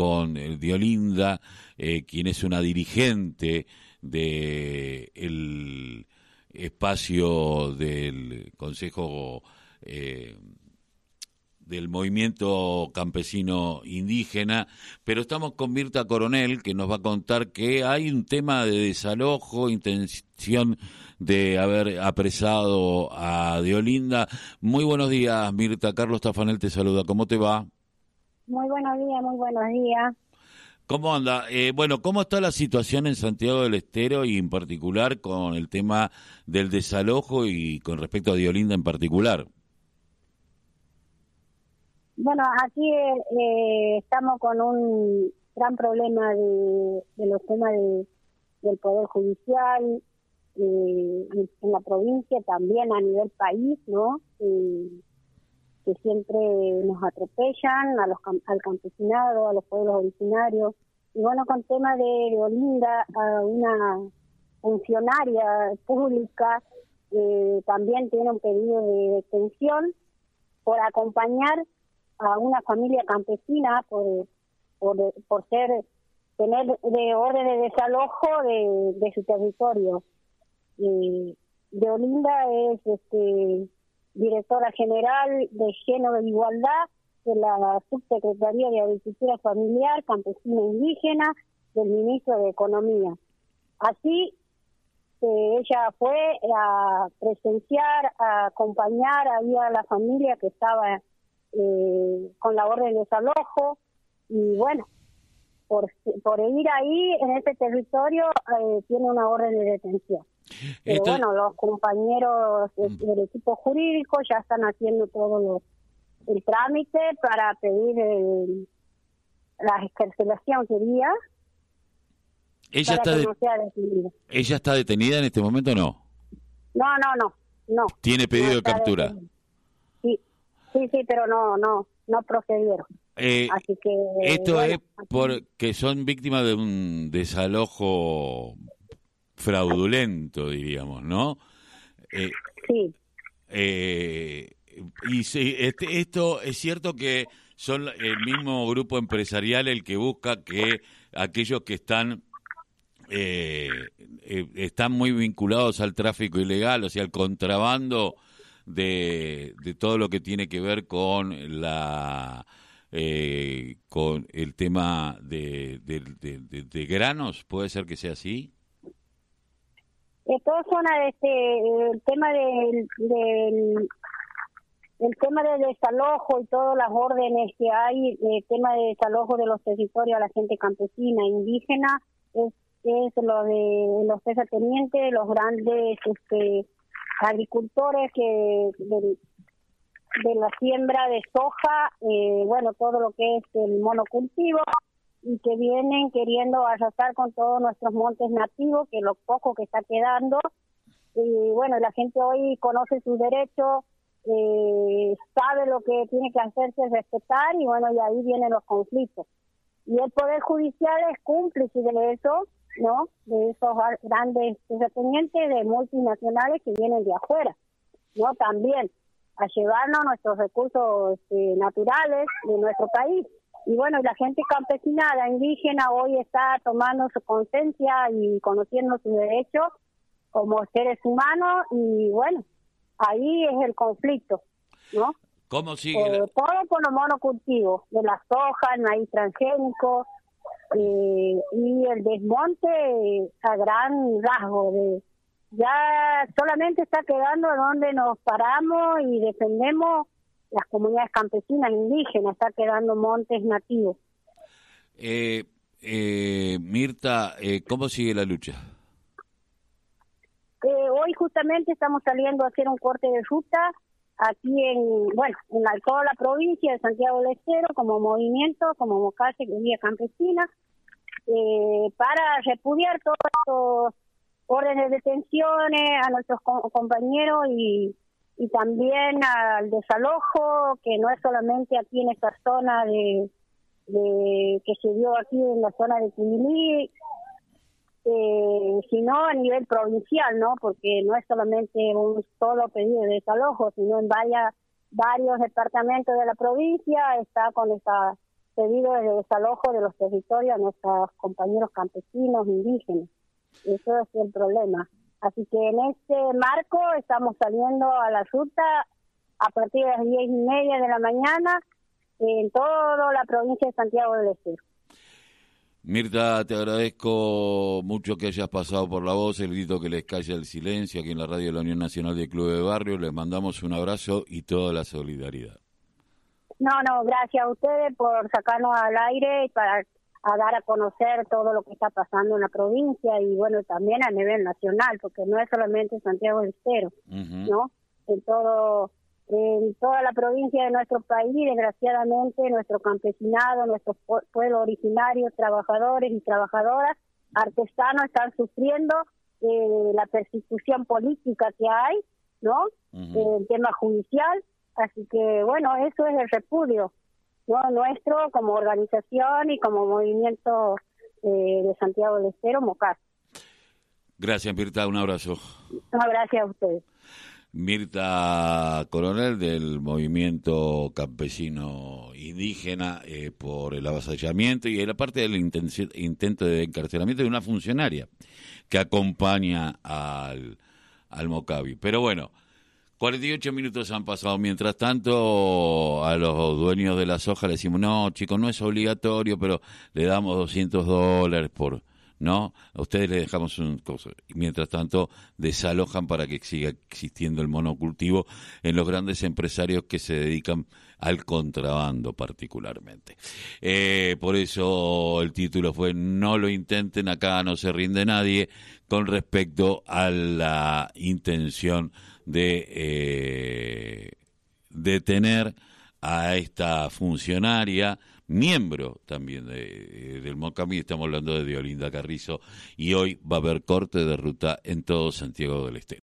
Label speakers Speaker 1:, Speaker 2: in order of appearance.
Speaker 1: con Diolinda, eh, quien es una dirigente de el espacio del Consejo eh, del movimiento campesino indígena, pero estamos con Mirta Coronel, que nos va a contar que hay un tema de desalojo, intención de haber apresado a Diolinda. Muy buenos días, Mirta. Carlos Tafanel te saluda. ¿Cómo te va?
Speaker 2: Muy buenos días, muy buenos días.
Speaker 1: ¿Cómo anda? Eh, bueno, ¿cómo está la situación en Santiago del Estero y en particular con el tema del desalojo y con respecto a Diolinda en particular?
Speaker 2: Bueno, aquí eh, estamos con un gran problema de, los temas del Poder Judicial, eh, en la provincia, también a nivel país, ¿no? Eh, que siempre nos atropellan a los, al campesinado, a los pueblos originarios. Y bueno, con tema de, Olinda, a una funcionaria pública, eh, también tiene un pedido de detención por acompañar a una familia campesina por, por, ser tener de orden de desalojo de, de su territorio. y de Olinda es este, directora general de Género de Igualdad de la Subsecretaría de Agricultura Familiar, Campesina Indígena del Ministro de Economía. Así ella fue a presenciar, a acompañar ahí a la familia que estaba eh, con la orden de desalojo y bueno, por, por ir ahí en ese territorio eh, tiene una orden de detención. Bueno, los compañeros mm. del equipo jurídico ya están haciendo todo el trámite para pedir la excarcelación sería
Speaker 1: ella está ella está detenida en este momento o no
Speaker 2: no no no no.
Speaker 1: Tiene pedido de captura
Speaker 2: Sí, sí, pero no, no, no procedieron. Eh, Así que
Speaker 1: esto es porque son víctimas de un desalojo fraudulento, diríamos, ¿no?
Speaker 2: Eh, sí.
Speaker 1: Eh, y sí, este, esto es cierto que son el mismo grupo empresarial el que busca que aquellos que están están muy vinculados al tráfico ilegal, o sea, al contrabando, de, de todo lo que tiene que ver con la eh, con el tema de, de, granos, puede ser que sea así.
Speaker 2: De todas formas, este, el tema del, del el tema del desalojo y todas las órdenes que hay, el tema de desalojo de los territorios a la gente campesina, indígena, es, es lo de los terratenientes, los grandes este, agricultores que de, la siembra de soja, eh, bueno, todo lo que es el monocultivo y que vienen queriendo arrasar con todos nuestros montes nativos, que lo poco que está quedando. Y bueno, la gente hoy conoce sus derechos, eh, sabe lo que tiene que hacerse respetar y bueno, y ahí vienen los conflictos. Y el Poder Judicial es cómplice de eso ¿no? De esos grandes independientes de multinacionales que vienen de afuera, ¿no? También a llevarnos nuestros recursos este, naturales de nuestro país. Y bueno, la gente campesinada, indígena, hoy está tomando su conciencia y conociendo sus derechos como seres humanos y bueno, ahí es el conflicto, ¿no?
Speaker 1: ¿Cómo sigue?
Speaker 2: Eh, todo con los monocultivos, de la soja, el maíz transgénico, eh, y el desmonte a gran rasgo de ya solamente está quedando donde nos paramos y defendemos las comunidades campesinas indígenas, está quedando montes nativos.
Speaker 1: Eh, eh, Mirta, eh, ¿cómo sigue la lucha?
Speaker 2: hoy justamente estamos saliendo a hacer un corte de ruta aquí en, bueno, en la, toda la provincia de Santiago del Estero, como movimiento, como Mocase, es Campesina, eh, para repudiar todos los órdenes de detenciones a nuestros compañeros y, y también al desalojo, que no es solamente aquí en esta zona de, de que se dio aquí en la zona de Quimilí, eh, sino a nivel provincial, ¿no? Porque no es solamente un solo pedido de desalojo, sino en varias, varios departamentos de la provincia está con esta pedido de desalojo de los territorios a nuestros compañeros campesinos, indígenas. Eso es el problema. Así que en este marco estamos saliendo a la ruta a partir de las diez y media de la mañana en toda la provincia de Santiago del Estero.
Speaker 1: Mirta, te agradezco mucho que hayas pasado por la voz, el grito que les calla el silencio aquí en la radio de la Unión Nacional de Club de Barrio. Les mandamos un abrazo y toda la solidaridad.
Speaker 2: No, no, gracias a ustedes por sacarnos al aire y para dar a conocer todo lo que está pasando en la provincia y bueno, también a nivel nacional, porque no es solamente Santiago del Estero, ¿no? En todo en toda la provincia de nuestro país, desgraciadamente, nuestro campesinado, nuestros pueblos originarios, trabajadores y trabajadoras, artesanos están sufriendo eh, la persecución política que hay, ¿no? El tema judicial. Así que, bueno, eso es el repudio ¿no? nuestro como organización y como movimiento eh, de Santiago del Estero, MOCAR.
Speaker 1: Gracias, Mirta. Un abrazo.
Speaker 2: No, gracias a ustedes.
Speaker 1: Mirta Coronel del movimiento campesino indígena eh, por el avasallamiento y la parte del intento de encarcelamiento de una funcionaria que acompaña al, al Mocavi. Pero bueno, 48 minutos han pasado. Mientras tanto, a los dueños de la soja le decimos, no, chicos, no es obligatorio, pero le damos 200 dólares por ¿no? A ustedes les dejamos un cosa. Y mientras tanto, desalojan para que siga existiendo el monocultivo en los grandes empresarios que se dedican al contrabando particularmente. Eh, por eso el título fue No lo intenten, acá no se rinde nadie, con respecto a la intención de eh, detener a esta funcionaria miembro también de, del MOCAMI, estamos hablando de Diolinda Carrizo, y hoy va a haber corte de ruta en todo Santiago del Estero.